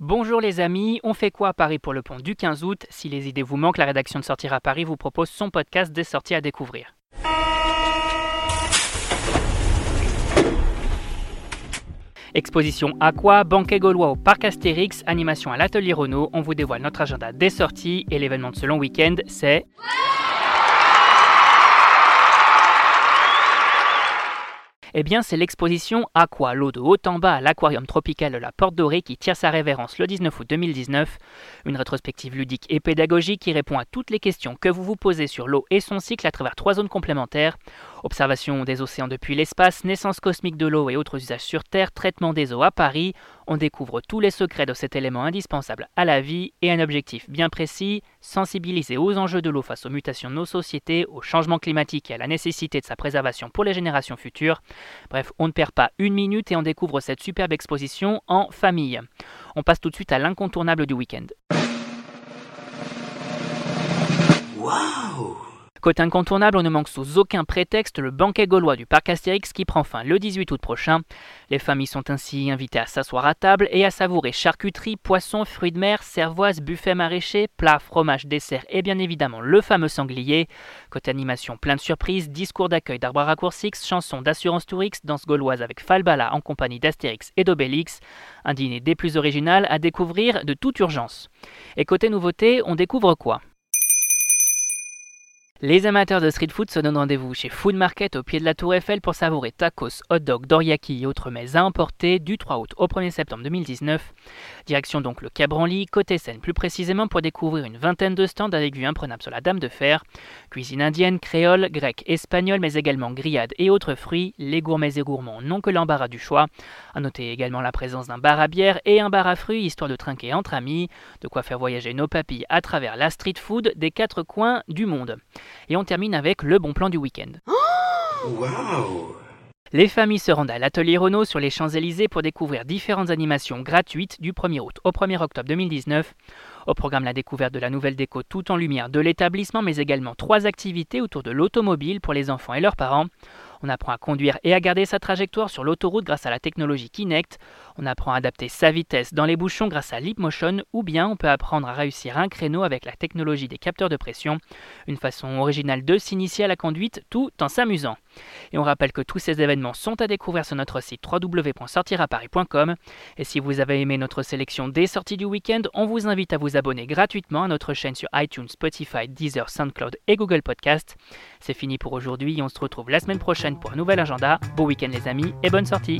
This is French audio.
Bonjour les amis, on fait quoi à Paris pour le pont du 15 août? Si les idées vous manquent, la rédaction de Sortir à Paris vous propose son podcast des sorties à découvrir. Exposition Aqua, banquet gaulois au parc Astérix, animation à l'atelier Renault, on vous dévoile notre agenda des sorties et l'événement de ce long week-end c'est... Eh bien, c'est l'exposition Aqua, l'eau de haut en bas à l'aquarium tropical de la Porte Dorée qui tire sa révérence le 19 août 2019. Une rétrospective ludique et pédagogique qui répond à toutes les questions que vous vous posez sur l'eau et son cycle à travers trois zones complémentaires. Observation des océans depuis l'espace, naissance cosmique de l'eau et autres usages sur Terre, traitement des eaux à Paris. On découvre tous les secrets de cet élément indispensable à la vie et un objectif bien précis, sensibiliser aux enjeux de l'eau face aux mutations de nos sociétés, au changement climatique et à la nécessité de sa préservation pour les générations futures. Bref, on ne perd pas une minute et on découvre cette superbe exposition en famille. On passe tout de suite à l'incontournable du week-end. Waouh Côté incontournable, on ne manque sous aucun prétexte le banquet gaulois du parc Astérix qui prend fin le 18 août prochain. Les familles sont ainsi invitées à s'asseoir à table et à savourer charcuterie, poissons, fruits de mer, cervoise, buffet maraîcher, plats, fromage, dessert et bien évidemment le fameux sanglier. Côté animation, plein de surprises, discours d'accueil d'Arbre Raccourcix, chansons d'assurance Tourix, danse gauloise avec Falbala en compagnie d'Astérix et d'Obélix. Un dîner des plus original à découvrir de toute urgence. Et côté nouveauté, on découvre quoi? Les amateurs de street food se donnent rendez-vous chez Food Market au pied de la Tour Eiffel pour savourer tacos, hot dog, doriyaki et autres mets à emporter du 3 août au 1er septembre 2019. Direction donc le Cabranly, côté Seine plus précisément pour découvrir une vingtaine de stands avec vue imprenable sur la Dame de Fer. Cuisine indienne, créole, grecque, espagnole mais également grillade et autres fruits. Les gourmets et gourmands n'ont que l'embarras du choix. À noter également la présence d'un bar à bière et un bar à fruits histoire de trinquer entre amis. De quoi faire voyager nos papilles à travers la street food des quatre coins du monde. Et on termine avec le bon plan du week-end. Les familles se rendent à l'atelier Renault sur les Champs-Élysées pour découvrir différentes animations gratuites du 1er août au 1er octobre 2019. Au programme la découverte de la nouvelle déco tout en lumière de l'établissement, mais également trois activités autour de l'automobile pour les enfants et leurs parents. On apprend à conduire et à garder sa trajectoire sur l'autoroute grâce à la technologie Kinect. On apprend à adapter sa vitesse dans les bouchons grâce à Leapmotion ou bien on peut apprendre à réussir un créneau avec la technologie des capteurs de pression. Une façon originale de s'initier à la conduite tout en s'amusant. Et on rappelle que tous ces événements sont à découvrir sur notre site www.sortiraparis.com. Et si vous avez aimé notre sélection des sorties du week-end, on vous invite à vous abonner gratuitement à notre chaîne sur iTunes, Spotify, Deezer, SoundCloud et Google Podcast. C'est fini pour aujourd'hui, on se retrouve la semaine prochaine pour un nouvel agenda. Bon week-end les amis et bonne sortie